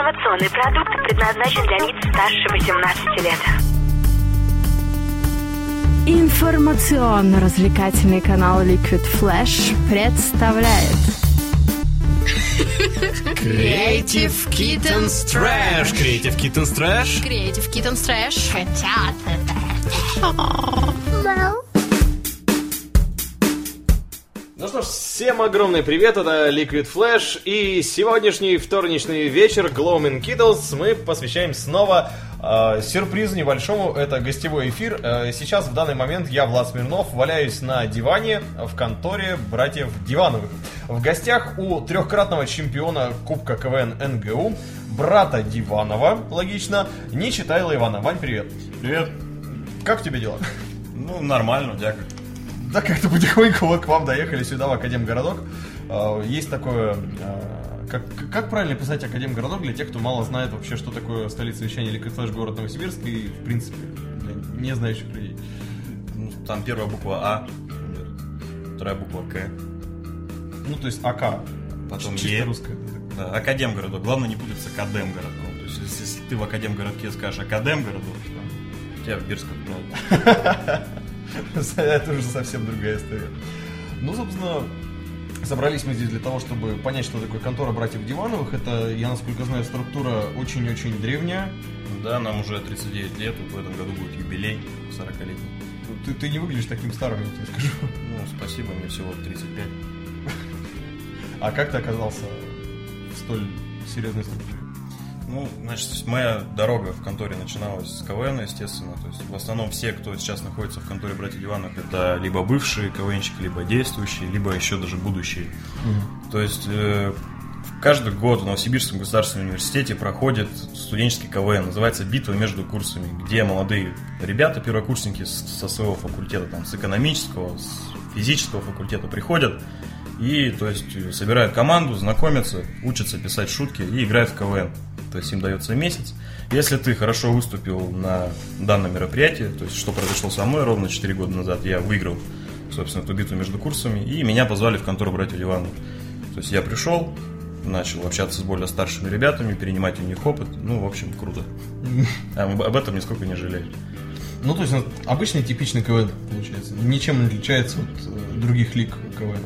Информационный продукт предназначен для лиц старше 18 лет. Информационно-развлекательный канал Liquid Flash представляет Creative Kittens Trash. Creative Kittens Trash. Creative Kittens Trash. Ну что ж, всем огромный привет, это Liquid Flash, и сегодняшний вторничный вечер Gloaming Kittles мы посвящаем снова э, сюрпризу небольшому, это гостевой эфир. Э, сейчас, в данный момент, я, Влад Смирнов, валяюсь на диване в конторе братьев Дивановых. В гостях у трехкратного чемпиона Кубка КВН НГУ, брата Диванова, логично, не читайла Ивана. Вань, привет. Привет. Как у тебя дела? Ну, нормально, дякую. Да, как-то потихоньку вот к вам доехали сюда, в Академгородок. А, Есть такое... а, Как, как правильно писать Академгородок для тех, кто мало знает вообще, что такое столица вещания или слэш город Новосибирск и, в принципе, для не знающих людей. Ну, там первая буква А, вторая буква К, Ну, то есть АК. потом Чисто Е. русское. Да, Академгородок. Главное не путать с Академгородком. То есть, если, если ты в Академгородке скажешь Академгородок, тебя в Бирск отправят. Это уже совсем другая история. Ну, собственно, собрались мы здесь для того, чтобы понять, что такое контора братьев Дивановых. Это, я насколько знаю, структура очень-очень древняя. Да, нам уже 39 лет, вот в этом году будет юбилей 40-летний. Ты, ты не выглядишь таким старым, я тебе скажу. Ну, спасибо, мне всего 35. А как ты оказался в столь серьезной структуре? Ну, значит, моя дорога в конторе начиналась с КВН, естественно. То есть, в основном все, кто сейчас находится в конторе братьев Диванов, это либо бывшие КВНщики, либо действующие, либо еще даже будущие. То есть, э, каждый год в Новосибирском государственном университете проходит студенческий КВН. Называется «Битва между курсами», где молодые ребята, первокурсники со своего факультета, там, с экономического, с физического факультета приходят и, то есть, собирают команду, знакомятся, учатся писать шутки и играют в КВН. То есть им дается месяц. Если ты хорошо выступил на данном мероприятии, то есть что произошло со мной ровно 4 года назад, я выиграл, собственно, эту битву между курсами, и меня позвали в контору братьев Ивановых. То есть я пришел, начал общаться с более старшими ребятами, перенимать у них опыт. Ну, в общем, круто. А об об этом нисколько не жалею. Ну, то есть, ну, обычный типичный КВН, получается. Ничем не отличается от э, других лиг КВН.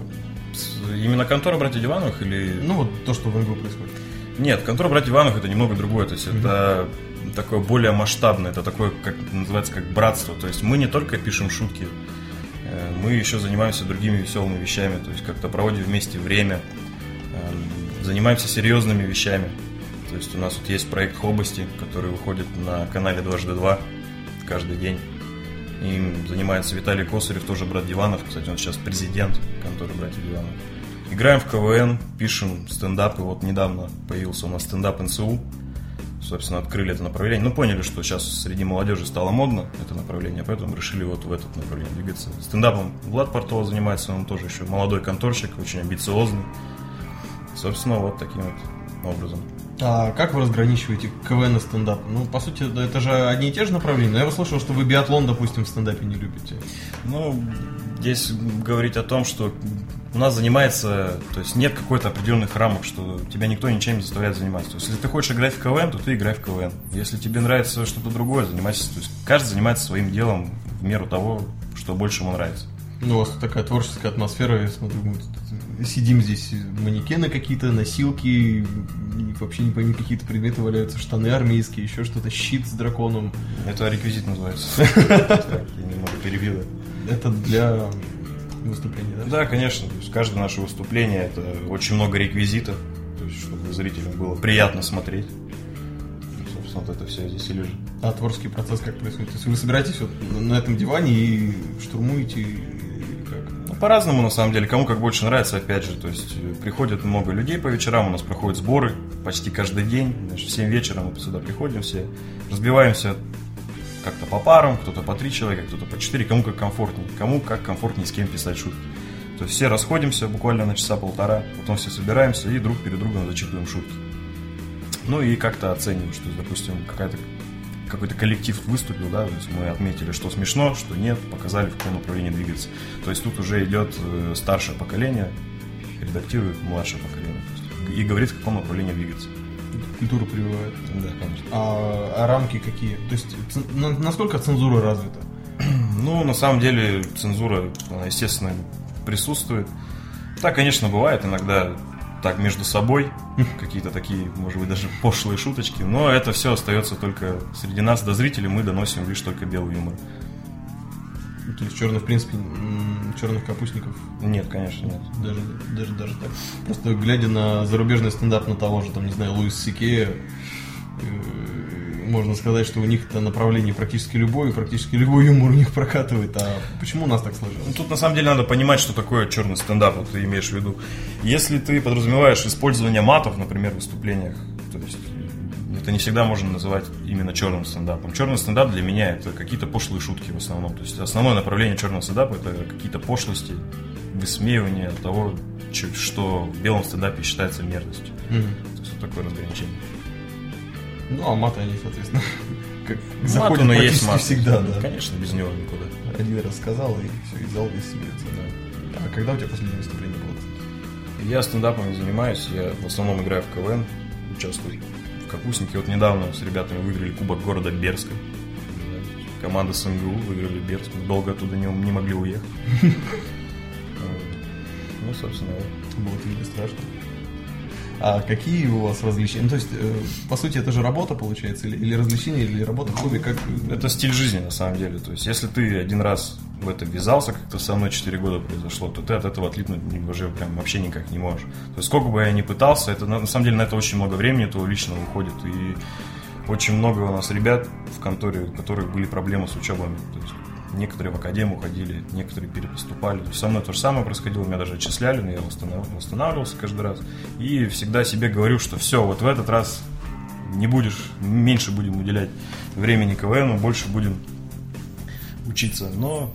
Именно контора братьев Ивановых или... Ну, вот то, что в НГУ происходит. Нет, контора братьев Ивановых это немного другое. То есть это такое более масштабное, это такое, как называется, как братство. То есть мы не только пишем шутки, э, мы еще занимаемся другими веселыми вещами. То есть как-то проводим вместе время, э, занимаемся серьезными вещами. То есть у нас вот есть проект Хобости, который выходит на канале дважды два каждый день. Им занимается Виталий Косарев, тоже брат Диванов. Кстати, он сейчас президент конторы братьев Диванов. Играем в КВН, пишем стендапы. Вот недавно появился у нас стендап НСУ. Собственно, открыли это направление. Ну, поняли, что сейчас среди молодежи стало модно это направление, поэтому решили вот в этот направление двигаться. Стендапом Влад Портова занимается, он тоже еще молодой конторщик, очень амбициозный. Собственно, вот таким вот образом. А как вы разграничиваете КВН и стендап? Ну, по сути, это же одни и те же направления. Но я слышал, что вы биатлон, допустим, в стендапе не любите. Ну, здесь говорить о том, что у нас занимается, то есть нет какой-то определенных рамок, что тебя никто ничем не заставляет заниматься. То есть, если ты хочешь играть в КВН, то ты играй в КВН. Если тебе нравится что-то другое, занимайся. То есть, каждый занимается своим делом в меру того, что больше ему нравится. Ну, у вас такая творческая атмосфера, я смотрю, мы сидим здесь, манекены какие-то, носилки, вообще не пойми, какие-то предметы валяются, штаны армейские, еще что-то, щит с драконом. Это реквизит называется. Перебил. Это для выступления, да? Да, конечно. То есть каждое наше выступление это очень много реквизита, то есть, чтобы зрителям было приятно смотреть. Ну, Собственно, вот это все здесь и лежит. А творческий процесс как происходит? То есть вы собираетесь вот на этом диване и штурмуете, как? Ну, по-разному, на самом деле. Кому как больше нравится, опять же. То есть, э, приходит много людей по вечерам, у нас проходят сборы почти каждый день. Значит, в 7 вечера мы сюда приходим все, разбиваемся как-то по парам, кто-то по три человека, кто-то по четыре, кому как комфортнее. Кому как комфортнее с кем писать шутки. То есть все расходимся буквально на часа полтора, потом все собираемся и друг перед другом зачитываем шутки. Ну и как-то оцениваем, что, допустим, какая-то какой-то коллектив выступил, да, то есть мы отметили, что смешно, что нет, показали, в каком направлении двигаться. То есть тут уже идет э, старшее поколение, редактирует младшее поколение и говорит, в каком направлении двигаться. Культуру прививают. Да, конечно. А, а рамки какие? То есть, на- насколько цензура развита? Ну, на самом деле, цензура, она, естественно, присутствует. Так, конечно, бывает иногда так между собой, какие-то такие, может быть, даже пошлые шуточки, но это все остается только среди нас, до зрителей, мы доносим лишь только белый юмор. То есть черных, в принципе, черных капустников Нет, конечно, нет. даже, даже, даже так. Просто глядя на зарубежный стендап на того же, там, не знаю, Луис Сикея, э, можно сказать, что у них это направление практически любое, практически любой юмор у них прокатывает. А почему у нас так Ну, сложилось? Тут на самом деле надо понимать, что такое черный стендап, вот ты имеешь в виду. Если ты подразумеваешь использование матов, например, в выступлениях, то есть это не всегда можно называть именно черным стендапом. Черный стендап для меня это какие-то пошлые шутки в основном. То есть основное направление черного стендапа это какие-то пошлости, высмеивание того, что в белом стендапе считается мерзостью. Мгм. То есть вот такое разграничение. Ну, а маты они, соответственно, как Мат, заходят практически есть мат. всегда, да. Конечно, без него никуда. Один раз сказал, и все, и зал весь смеется. А когда у тебя последнее выступление было? Я стендапом не занимаюсь, я в основном играю в КВН, участвую в Капустнике. Вот недавно с ребятами выиграли Кубок города Берска. Да, Команда с МГУ выиграли Берск, долго оттуда не, не могли уехать. Ну, собственно. Было тебе страшно. А какие у вас развлечения? Ну, то есть, э, по сути, это же работа, получается, или, или развлечение, или работа, хобби, как... это стиль жизни на самом деле. То есть, если ты один раз в это ввязался, как это со мной 4 года произошло, то ты от этого отлипнуть уже прям вообще никак не можешь. То есть, сколько бы я ни пытался, это на, самом деле на это очень много времени твоего личного уходит. И очень много у нас ребят в конторе, у которых были проблемы с учебами. То есть, некоторые в академию ходили, некоторые перепоступали. То есть, со мной то же самое происходило, меня даже отчисляли, но я восстанавливался каждый раз. И всегда себе говорю, что все, вот в этот раз не будешь, меньше будем уделять времени КВНу, больше будем учиться. Но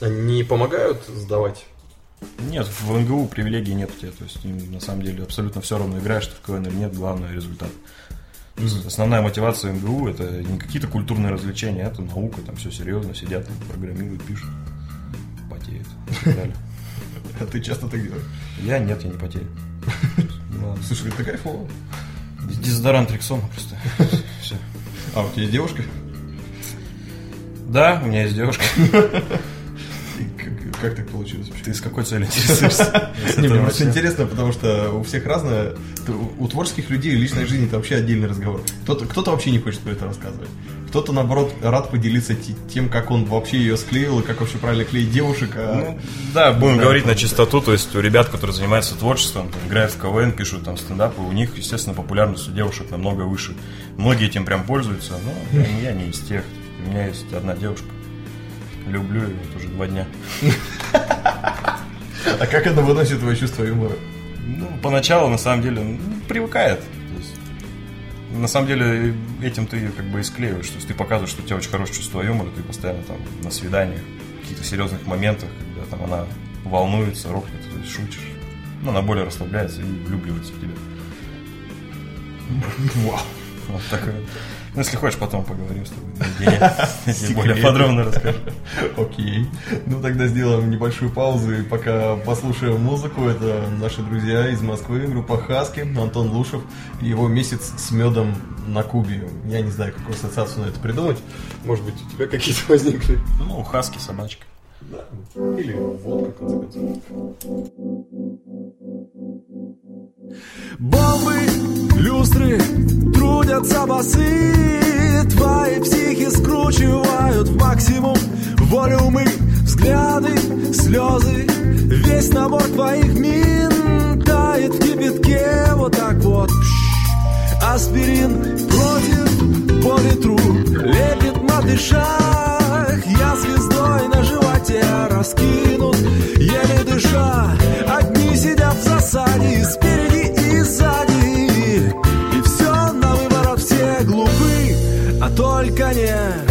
Они помогают сдавать? нет, в НГУ привилегий нет у тебя. То есть им на самом деле абсолютно все равно играешь ты в КВН или нет, главное результат. Есть Основная мотивация МГУ это не какие-то культурные развлечения, это наука, там все серьезно, сидят, программируют, пишут, потеют и так далее. А ты часто так делаешь? Я нет, я не потею. Слушай, это кайфово. Дезодорант Рексона просто. Все. А у тебя есть девушка? Да, у меня есть девушка. Как, так получилось вообще? Ты с какой целью интересуешься? Не, мне просто интересно, потому что у всех разное. У творческих людей личная жизнь это вообще отдельный разговор. Кто-то, вообще не хочет про это рассказывать. Кто-то, наоборот, рад поделиться те- тем, как он вообще ее склеил, и как вообще правильно клеить девушек. а- Ну, да, будем Да. говорить на чистоту, то есть у ребят, которые занимаются творчеством, там, играют в КВН, пишут там стендапы, у них, естественно, популярность у девушек намного выше. Многие этим прям пользуются, но я не из тех. У меня есть одна девушка. Люблю ее вот уже два дня. А как это выносит твое чувство юмора? Ну, поначалу, на самом деле, ну, привыкает. То есть, на самом деле, этим ты ее как бы и склеиваешь. То есть ты показываешь, что у тебя очень хорошее чувство юмора, ты постоянно там на свиданиях, в каких-то серьезных моментах, когда там она волнуется, ропнет, ты шутишь. Ну, она более расслабляется и влюбливается в тебя. Вау. Вот такое. Ну, если хочешь, потом поговорим с тобой более подробно расскажу. Окей. Ну тогда сделаем небольшую паузу и пока послушаем музыку. Это наши друзья из Москвы, группа Хаски, Антон Лушев и его месяц с медом на Кубе. Я не знаю, какую ассоциацию на это придумать. Может быть, у тебя какие-то возникли? Ну, хаски, собачка. Или водка, в конце концов. Бомбы, люстры, трудятся басы. Твои психи скручивают в максимум Волюмы, взгляды, слезы Весь набор твоих мин Тает в кипятке. Вот так вот. Аспирин против по ветру Лепит на дышах Я звездой на животе раскинут. Еле дыша Одни сидят в засаде и Спереди только не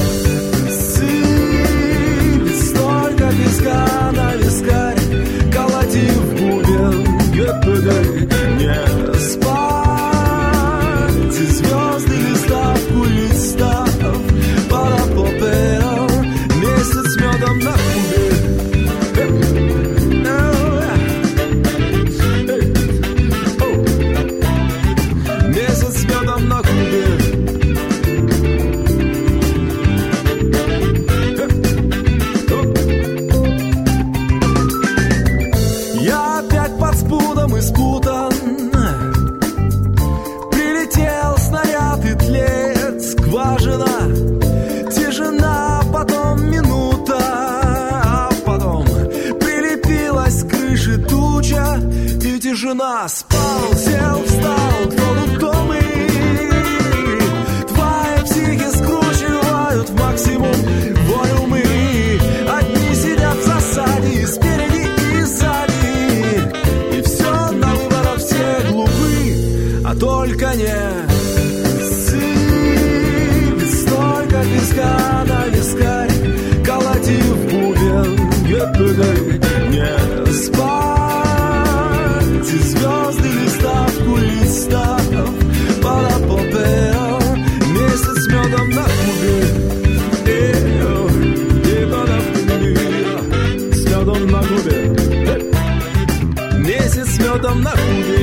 Месяц медом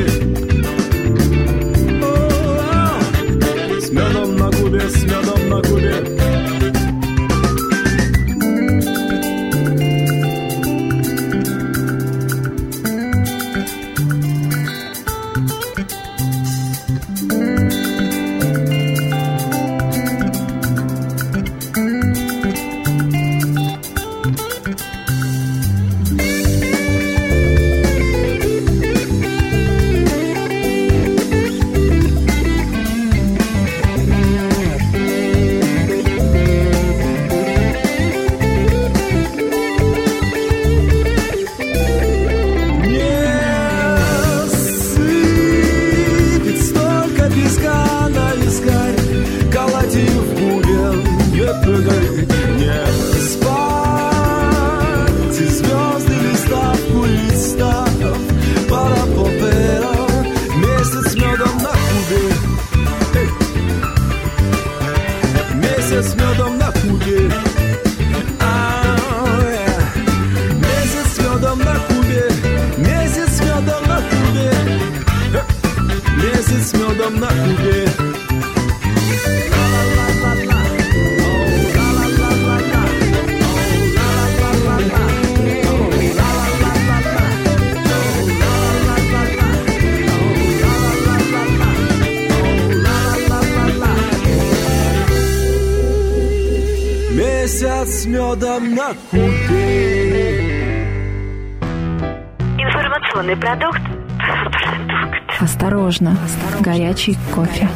Информационный продукт. Продукт. Осторожно, горячий кофе.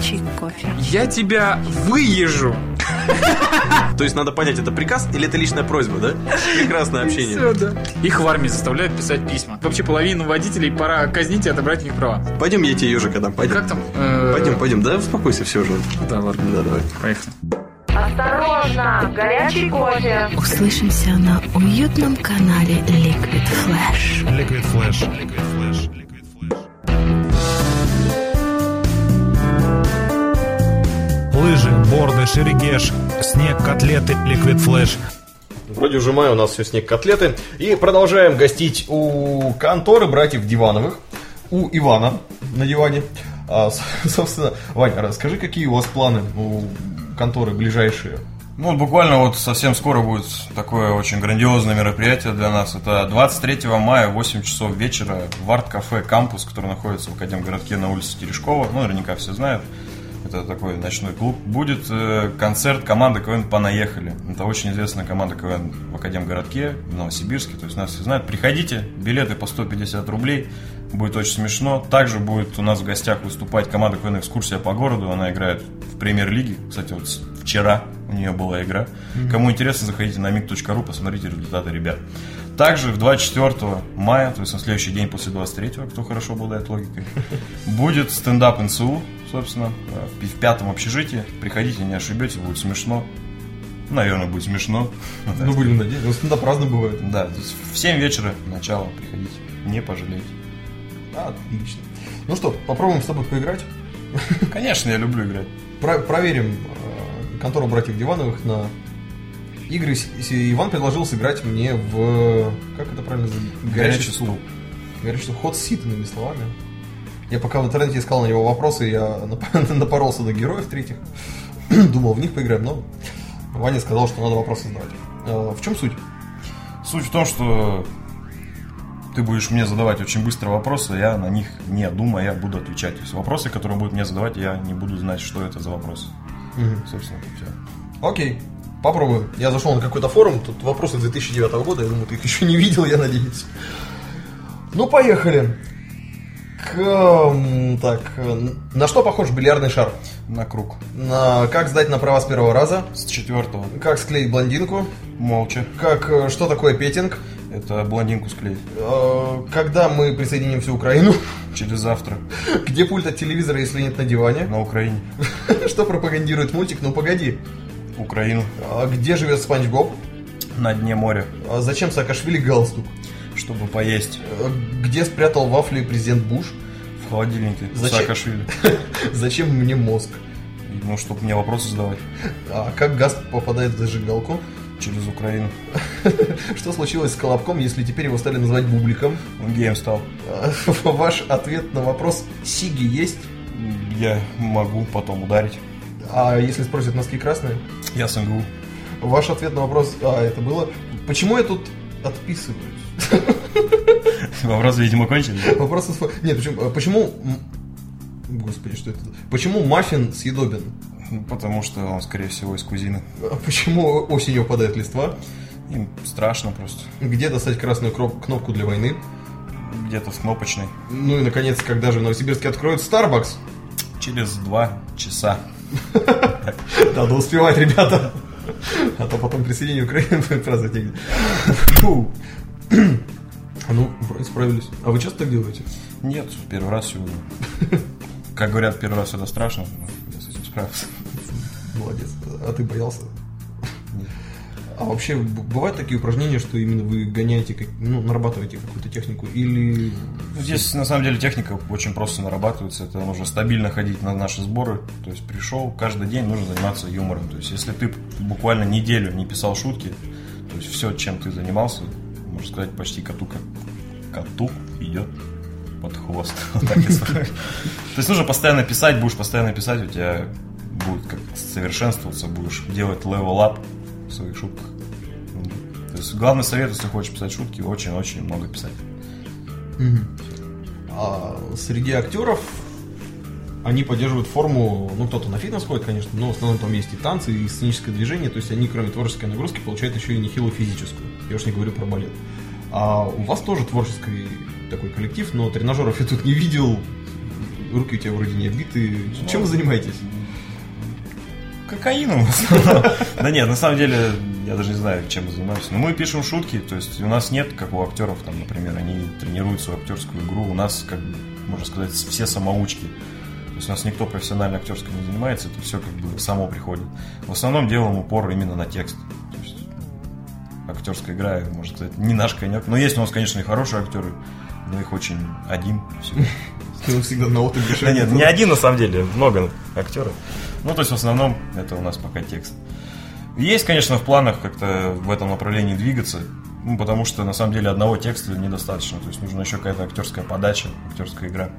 Я тебя выезжу. То есть надо понять, это приказ или это личная просьба, да? Прекрасное общение. Всё, да. Их в армии заставляют писать письма. Вообще половину водителей пора казнить и отобрать у них права. Пойдем, я тебе ежика дам. Пойдем. Как там? Э, Пойдем, пойдем. Да, успокойся, все уже. Да, ладно. Да, давай. Поехали. Осторожно, горячий кофе. Услышимся на уютном канале Liquid Flash. Liquid Flash. Liquid Flash. Liquid Flash. Лыжи, борды, шерегеш, снег, котлеты, Liquid Flash. Вроде уже май, у нас все снег котлеты. И продолжаем гостить у конторы братьев Дивановых. У Ивана на диване. А, собственно, Вань, расскажи, какие у вас планы у конторы ближайшие? Ну, буквально вот совсем скоро будет такое очень грандиозное мероприятие для нас. Это 23 мая, 8 часов вечера в арт-кафе «Кампус», который находится в Академгородке на улице Терешкова. Ну, наверняка все знают. Это такой ночной клуб. Будет э, концерт команды КВН «Понаехали». Это очень известная команда КВН в Академгородке, в Новосибирске. То есть нас все знают. Приходите, билеты по 150 рублей. Будет очень смешно. Также будет у нас в гостях выступать команда КВН «Экскурсия по городу». Она играет в премьер-лиге. Кстати, вот вчера у нее была игра. Кому интересно, заходите на mig.ru, посмотрите результаты ребят. Также в 24 мая, то есть на следующий день после 23, кто хорошо обладает логикой, будет стендап НСУ, собственно, э, в пятом общежитии. Приходите, не ошибетесь, будет смешно. Наверное, будет смешно. Ну, Ну, будем надеяться. Ну, стендап разно бывает. да, в 7 вечера начало приходите. Не пожалеете. Отлично. Ну что, попробуем с тобой поиграть. Конечно, я люблю играть. Про- проверим э, контору братьев Дивановых на игры. С- с- Иван предложил сыграть мне в... Как это правильно? называется? Горячий стул. Горячий стул. Ход сит, иными словами. Я пока в интернете искал на него вопросы, я нап- напоролся на героев третьих. Думал, в них поиграем, но Ваня сказал, что надо вопросы задавать. Э, В чем суть? Суть в том, что ты будешь мне задавать очень быстро вопросы, я на них не думая буду отвечать. То есть вопросы, которые будут мне задавать, я не буду знать, что это за вопросы. Собственно, все. Окей, попробуем. Я зашел на какой-то форум, тут вопросы 2009 года, я думаю, ты их еще не видел, я надеюсь. Ну, поехали. М, так, э, на что похож бильярдный шар? На круг. На как сдать на права с первого раза? С четвертого. Как склеить блондинку? Молча. Как э, что такое петинг? Это блондинку склеить. Э, Когда мы присоединим всю Украину? Через завтра. Где пульт от телевизора, если нет на диване? На Украине. Что пропагандирует мультик? Ну погоди. Украину. А Где живет Спанч Боб? На дне моря. А Зачем Саакашвили галстук? Чтобы поесть. Где спрятал вафли президент Буш? В холодильнике. Зачем? Саакашвили. Зачем мне мозг? Ну, чтобы мне вопросы задавать. А как газ попадает в зажигалку? Через Украину. Что случилось с Колобком, если теперь его стали называть Бубликом? Он геем стал. Ваш ответ на вопрос «Сиги есть?» Я могу потом ударить. А если спросят носки красные? Я с МГУ. Ваш ответ на вопрос «А, это было?» Почему я тут отписываюсь? Вопросы, видимо, кончились. Вопрос... из- Нет, почему... а Почему... Господи, что это? Почему маффин съедобен? Потому что он, скорее всего, из кузины. А Почему осенью падает листва? Им страшно просто. Где достать красную кнопку для войны? Где-то в кнопочной. Ну и, наконец, когда же в Новосибирске откроют Starbucks? Через два часа. Надо успевать, ребята. А то потом присоединение Украины будет праздновать негде. Фу. Ну, справились. А вы часто так делаете? Нет, первый раз сегодня. Как говорят, первый раз это страшно. но Я с этим справился. Молодец. А ты боялся? А вообще, бывают такие упражнения, что именно вы гоняете, ну, нарабатываете какую-то технику? Или... Ну, Здесь, на самом деле, техника очень просто нарабатывается. Это нужно стабильно ходить на наши сборы. То есть, пришел, каждый день нужно заниматься юмором. То есть, если ты буквально неделю не писал шутки, то есть, все, чем ты занимался, можно сказать, почти коту как коту идет под хвост. То есть, нужно постоянно писать, будешь постоянно писать, у тебя будет как совершенствоваться, будешь делать up в своих шутках. То есть, главный совет, если хочешь писать шутки, очень-очень много писать. А среди актеров они поддерживают форму, ну, кто-то на фитнес ходит, конечно, но в основном там есть и танцы, и сценическое движение, то есть они, кроме творческой нагрузки, получают еще и нехилую физическую. Я уж не говорю про балет. А у вас тоже творческий такой коллектив, но тренажеров я тут не видел, руки у тебя вроде не обиты. Чем вы занимаетесь? Кокаином. Да нет, на самом деле, я даже не знаю, чем мы занимаемся. Но мы пишем шутки, то есть у нас нет, как у актеров, там, например, они тренируют свою актерскую игру. У нас, как можно сказать, все самоучки. То есть у нас никто профессионально актерской не занимается, это все как бы само приходит. В основном делаем упор именно на текст. То есть актерская игра, может сказать, не наш конек. Но есть у нас, конечно, и хорошие актеры, но их очень один. Ты всегда на. Да нет, не один на самом деле, много актеров. Ну, то есть в основном это у нас пока текст. Есть, конечно, в планах как-то в этом направлении двигаться, ну, потому что на самом деле одного текста недостаточно. То есть нужна еще какая-то актерская подача, актерская игра.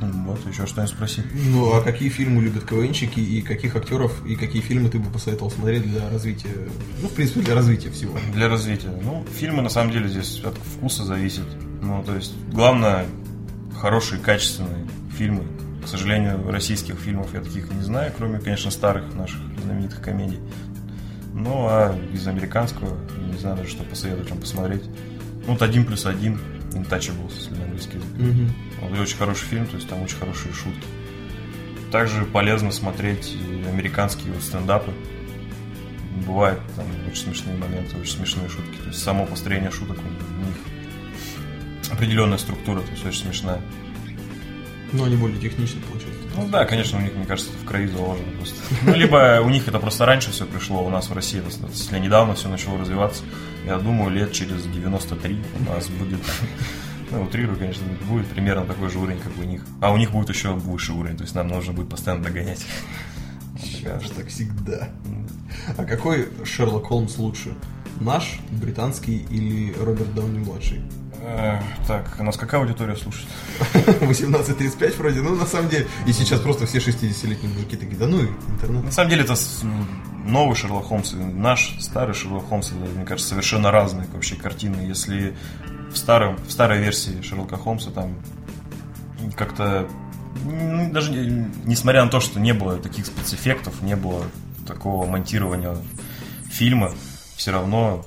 М, Вот, еще что-нибудь спроси. Ну, а какие фильмы любят КВНщики, и каких актеров, и какие фильмы ты бы посоветовал смотреть для развития, ну, в принципе, для развития всего? Для развития. Ну, фильмы на самом деле здесь от вкуса зависит. Ну, то есть, главное, хорошие, качественные фильмы. К сожалению, российских фильмов я таких не знаю, кроме, конечно, старых наших знаменитых комедий. Ну, а из американского, не знаю даже, что посоветовать вам посмотреть. Ну, вот «Один плюс один», Untouchables, если на английский язык. Он очень хороший фильм, то есть там очень хорошие шутки. Также полезно смотреть и американские стендапы. Бывают там очень смешные моменты, очень смешные шутки. То есть само построение шуток у них определенная структура, то есть очень смешная. Ну, они более техничные, получается. Ну да, конечно, у них, мне кажется, это в крови заложено просто. Ну, либо у них это просто раньше все пришло, у нас в России достаточно недавно все начало развиваться. Я думаю, лет через 93 у нас будет, ну, утрирую, конечно, будет примерно такой же уровень, как у них. А у них будет еще выше уровень, то есть нам нужно будет постоянно догонять. Ж так всегда. А какой Шерлок Холмс лучше? Наш, британский или Роберт Дауни младший? Э, Так, у нас какая аудитория слушает? 18.35 вроде, ну на самом деле. И сейчас просто все 60-летние мужики такие, да ну и интернет. На самом деле это с- новый Шерлок Холмс и наш старый Шерлок Холмс, это, мне кажется, совершенно разные вообще картины. Если в, старом, в старой версии Шерлока Холмса там как-то, ну, даже не- несмотря на то, что не было таких спецэффектов, не было такого монтирования фильма, все равно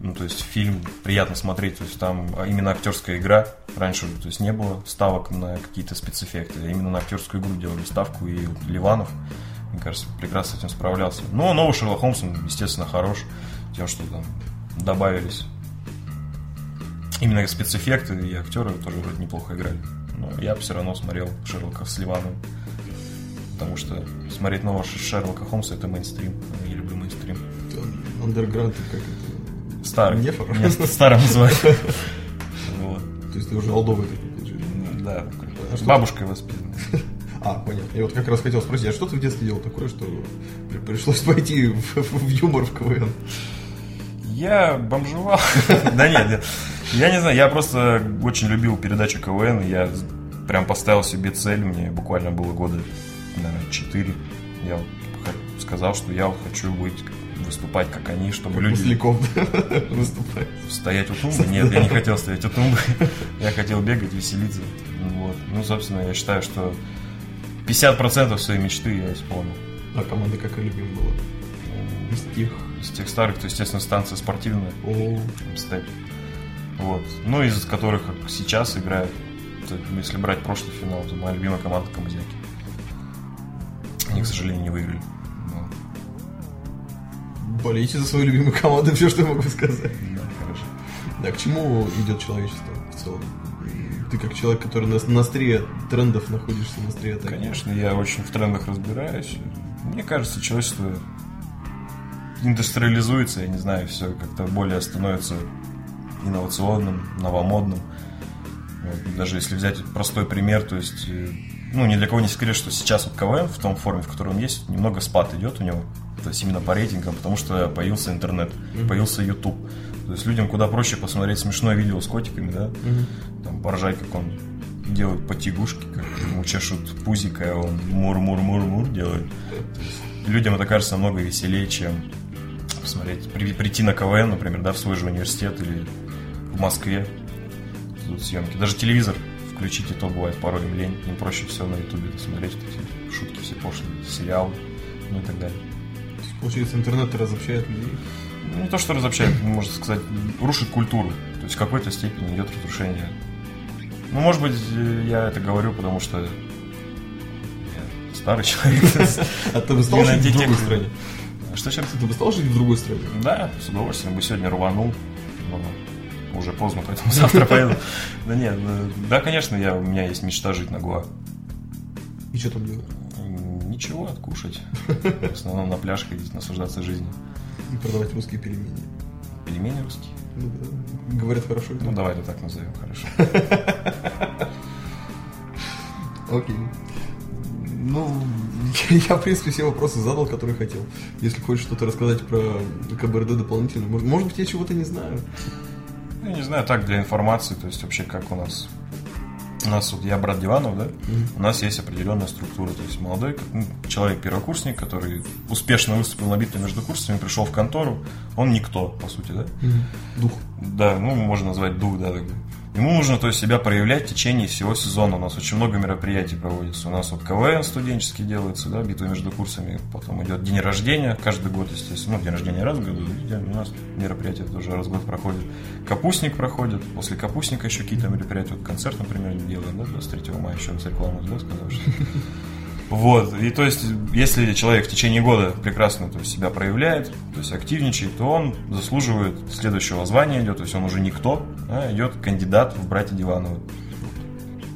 ну, то есть фильм приятно смотреть, то есть там а, именно актерская игра. Раньше, то есть не было ставок на какие-то спецэффекты, а именно на актерскую игру делали ставку, и вот Ливанов, мне кажется, прекрасно с этим справлялся. Но новый Шерлок Холмс, он, естественно, хорош тем, что там добавились именно спецэффекты, и актеры тоже вроде неплохо играли. Но я все равно смотрел Шерлока с Ливановым. Потому что смотреть нового Шерлока Холмса это мейнстрим. Я люблю мейнстрим. Андерграунд, как это? Старый. Нефор? Меня старым. Вот. То есть ты уже олдовый такой. Да. А Бабушкой воспитан. А, понятно. Я вот как раз хотел спросить, а что ты в детстве делал такое, что при- пришлось пойти в, в юмор в КВН? Я бомжевал. Да нет, нет. Я не знаю, я просто очень любил передачу КВН. Я прям поставил себе цель, мне буквально было года, наверное, 4. Я сказал, что я вот хочу быть, выступать как они, чтобы люди... Масляков выступает. Стоять у тумбы? Нет, я не хотел стоять у тумбы. Я хотел бегать, веселиться. Вот. Ну, собственно, я считаю, что 50% своей мечты я исполнил. А команда какая любимая была? Из тех. Из тех старых, то, естественно, станция спортивная. О, степ. Вот. Ну, из которых как сейчас играют. Если брать прошлый финал, то моя любимая команда Камазяки. Они, к сожалению, не выиграли. Болейте за свою любимую команду, все, что я могу сказать. Да, хорошо. Да, к чему идет человечество в целом? Ты как человек, который на, на острие трендов находишься, на острие атаки. Конечно, я очень в трендах разбираюсь. Мне кажется, человечество индустриализуется, я не знаю, все как-то более становится инновационным, новомодным. Вот, Даже если взять простой пример, то есть, э, ну, ни для кого не секрет, что сейчас вот КВН в том форме, в котором он есть, немного спад идет у него. То есть именно по рейтингам, потому что появился интернет, появился YouTube. То есть людям куда проще посмотреть смешное видео с котиками, да, там поржать, как он делает потягушки, как ему чешут пузико, а он мур-мур-мур-мур делает. Есть людям это кажется намного веселее, чем посмотреть, при- прийти на КВН, например, да, в свой же университет или в Москве идут съемки. Даже телевизор включить, и то бывает порой им лень. Им проще все на ютубе смотреть, эти шутки все пошлые, сериалы, ну и так далее. Получается, интернет разобщает людей. Ну, не то, что разобщает, можно сказать, рушит культуру. То есть в какой-то степени идет разрушение. Ну, может быть, я это говорю, потому что я старый человек. А ты бы стал жить в другой стране? Что сейчас? Ты бы стал жить в другой стране? Да, с удовольствием бы сегодня рванул. Но уже поздно, поэтому завтра поеду. Да нет, ну, да, конечно, я, у меня есть мечта жить на Гуа. И что там делать? Ничего, откушать. В основном на пляж ходить, наслаждаться жизнью. И продавать русские пельмени. Пельмени русские. Ну да. Говорят, хорошо. Ну, давай это так назовем, хорошо. Окей. Ну, я, в принципе, все вопросы задал, которые хотел. Если хочешь что-то рассказать про КБРД дополнительно, может, может быть, я чего-то не знаю. Я не знаю, так для информации, то есть вообще как у нас. У нас вот я брат Диванов, да? У нас есть определенная структура. То есть молодой ну, человек, первокурсник, который успешно выступил на битве между курсами, пришел в контору, он никто, по сути, да? Дух. Да, ну, можно назвать дух, да. Ему нужно, то есть, себя проявлять в течение всего сезона. У нас очень много мероприятий проводится. У нас вот КВН студенческий делается, да, битва между курсами. Потом идет день рождения, каждый год, естественно. Ну, день рождения раз в году, у нас мероприятия тоже раз в год проходят. Капустник проходит, после капустника еще какие-то мероприятия. Вот концерт, например, делаем, да, 23 мая, еще раз рекламу, да, сказал, что... Вот, и то есть, если человек в течение года прекрасно то есть, себя проявляет, то есть активничает, то он заслуживает следующего звания идет, то есть он уже никто, а идет кандидат в братья Дивановы.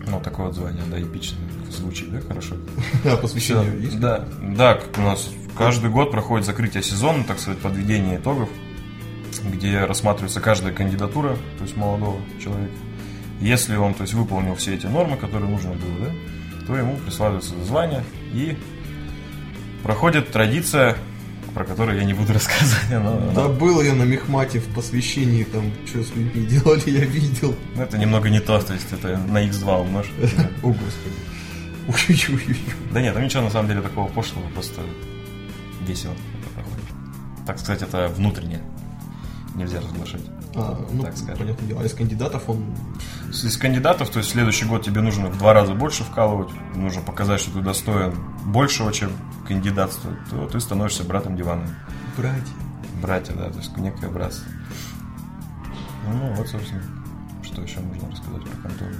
Ну, такое вот звание, да, эпично звучит, да, хорошо? А посвящение есть? Да, да, у нас каждый год проходит закрытие сезона, так сказать, подведение итогов, где рассматривается каждая кандидатура, то есть молодого человека. Если он, то есть, выполнил все эти нормы, которые нужно было, да, то ему присваивается звание и проходит традиция, про которую я не буду рассказывать. но Да был я на Мехмате в посвящении, там, что с людьми делали, я видел. ну, это немного не то, то есть это на x2 умножь. О, Господи. Да нет, там ничего на самом деле такого пошлого, просто весело это проходит. Так сказать, это внутреннее. Нельзя разглашать. А, ну, Так скажем. понятное дело. А из кандидатов он... Из кандидатов, то есть в следующий год тебе нужно в два раза больше вкалывать, нужно показать, что ты достоин большего, чем кандидатство, то ты становишься братом дивана. Братья. Братья, да, то есть некое братство. Ну, вот, собственно, что еще можно рассказать про контору.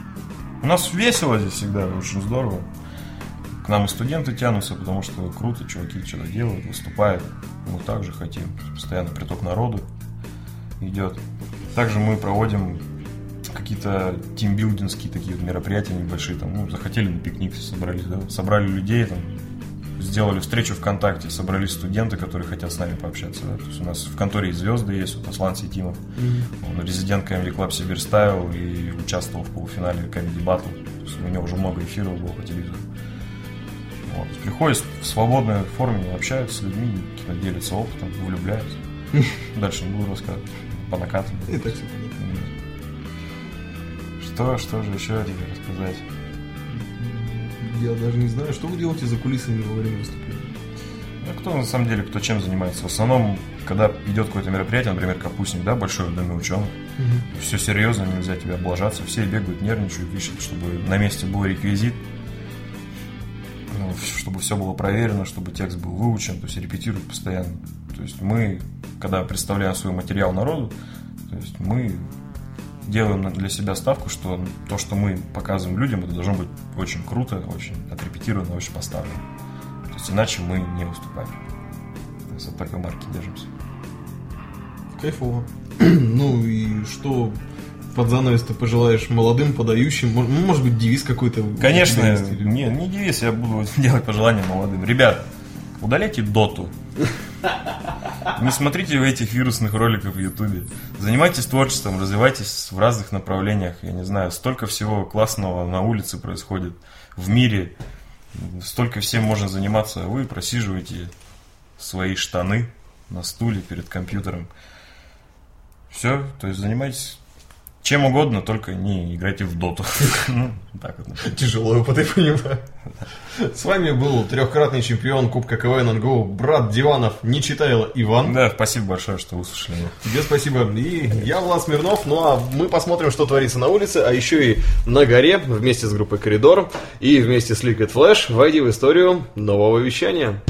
У нас весело здесь всегда, очень здорово. К нам и студенты тянутся, потому что круто, чуваки что-то делают, выступают. Мы также хотим. Постоянно приток народу идет. Также мы проводим какие-то тимбилдинские такие мероприятия небольшие. Там, ну, захотели на пикник, собрались, да? Собрали людей, там, сделали встречу ВКонтакте, собрались студенты, которые хотят с нами пообщаться. Да? То есть у нас в конторе и звезды есть, вот Аслан Сетимов, он резидент Comedy Club Сибирь ставил и участвовал в полуфинале Comedy Battle. То есть у него уже много эфиров было по телевизору. Вот. Приходят в свободной форме, общаются с людьми, делятся опытом, влюбляются. Дальше не буду рассказывать. По накатам. И так все понятно. Что, что же еще тебе рассказать? Я даже не знаю, что вы делаете за кулисами во время выступления. Ну, кто на самом деле, кто чем занимается? В основном, когда идет какое-то мероприятие, например, капустник, да, большой в доме ученых, все серьезно, нельзя тебя облажаться, все бегают, нервничают, ищут, чтобы на месте был реквизит, чтобы все было проверено, чтобы текст был выучен, то есть репетируют постоянно. То есть мы, когда представляем свой материал народу, то есть мы делаем для себя ставку, что то, что мы показываем людям, это должно быть очень круто, очень отрепетировано, очень поставлено. То есть иначе мы не выступаем. То есть такой марки держимся. Кайфово. ну и что под занавес ты пожелаешь молодым подающим? Ну, Может быть, девиз какой-то? Конечно, или- не, не девиз, я буду делать пожелания молодым. Ребят, удаляйте доту. Не смотрите в этих вирусных роликов в Ютубе. Занимайтесь творчеством, развивайтесь в разных направлениях. Я не знаю, столько всего классного на улице происходит, в мире. Столько всем можно заниматься, а вы просиживаете свои штаны на стуле перед компьютером. Все, то есть занимайтесь чем угодно, только не играйте в доту. Ну, так вот. например. Тяжелый опыт, я понимаю. С вами был трехкратный чемпион Кубка КВН НГУ, брат Диванов, не читайла Иван. Да, спасибо большое, что услышали меня. Тебе спасибо. И я Влад Смирнов. Ну а мы посмотрим, что творится на улице, а еще и на горе вместе с группой Коридор и вместе с Liquid Flash войди в историю нового вещания.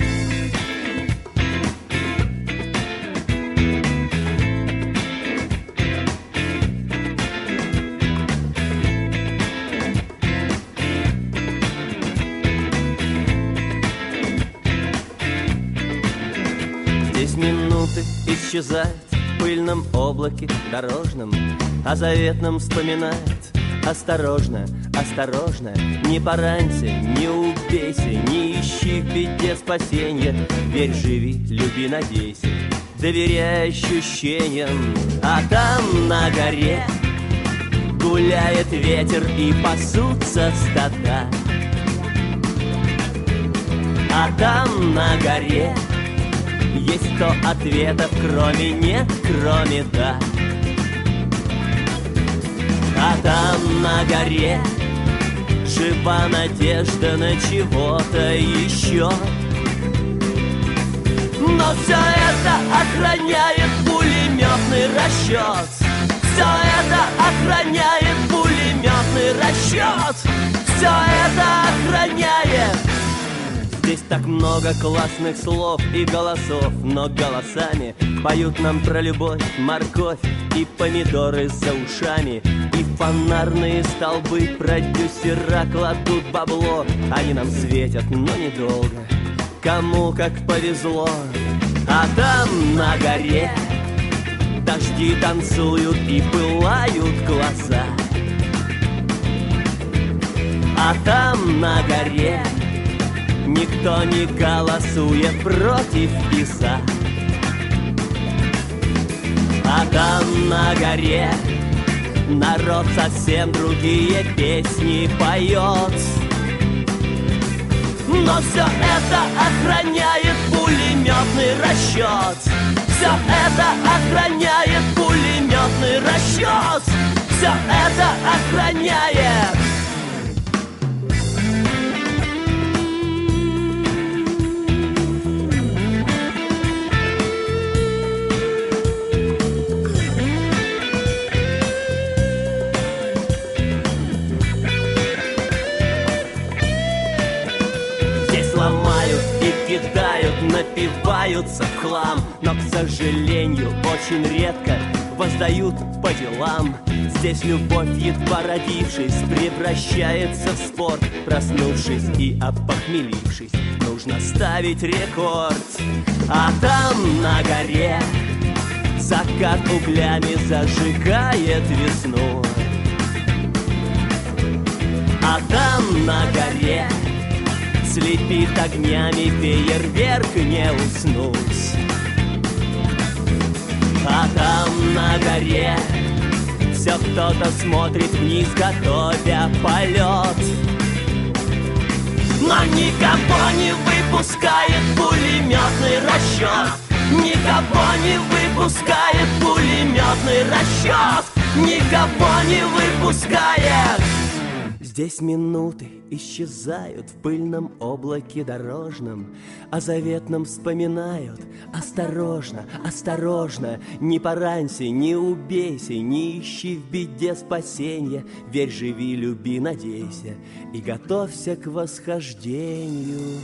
Минуты исчезают в пыльном облаке дорожном, О заветном вспоминает. Осторожно, осторожно, не поранься, не убейся, Не ищи в беде спасенья, верь, живи, люби, надейся, Доверяй ощущениям, а там на горе Гуляет ветер и пасутся стада. А там на горе есть сто ответов, кроме нет, кроме да. А там на горе жива надежда на чего-то еще. Но все это охраняет пулеметный расчет. Все это охраняет пулеметный расчет. Все это охраняет Здесь так много классных слов и голосов, но голосами поют нам про любовь, морковь и помидоры за ушами. И фонарные столбы продюсера кладут бабло, они нам светят, но недолго. Кому как повезло, а там на горе дожди танцуют и пылают глаза. А там на горе Никто не голосует против и за А там на горе Народ совсем другие песни поет. Но все это охраняет пулеметный расчет Все это охраняет пулеметный расчет Все это охраняет кидают, напиваются в хлам. Но, к сожалению, очень редко воздают по делам. Здесь любовь, едва родившись, превращается в спорт Проснувшись и опохмелившись, нужно ставить рекорд. А там на горе закат углями зажигает весну. А там на горе слепит огнями фейерверк не уснуть. А там на горе все кто-то смотрит вниз, готовя полет Но никого не выпускает пулеметный расчет Никого не выпускает пулеметный расчет Никого не выпускает Здесь минуты исчезают в пыльном облаке дорожном, О заветном вспоминают осторожно, осторожно, Не поранься, не убейся, не ищи в беде спасенья, Верь, живи, люби, надейся и готовься к восхождению.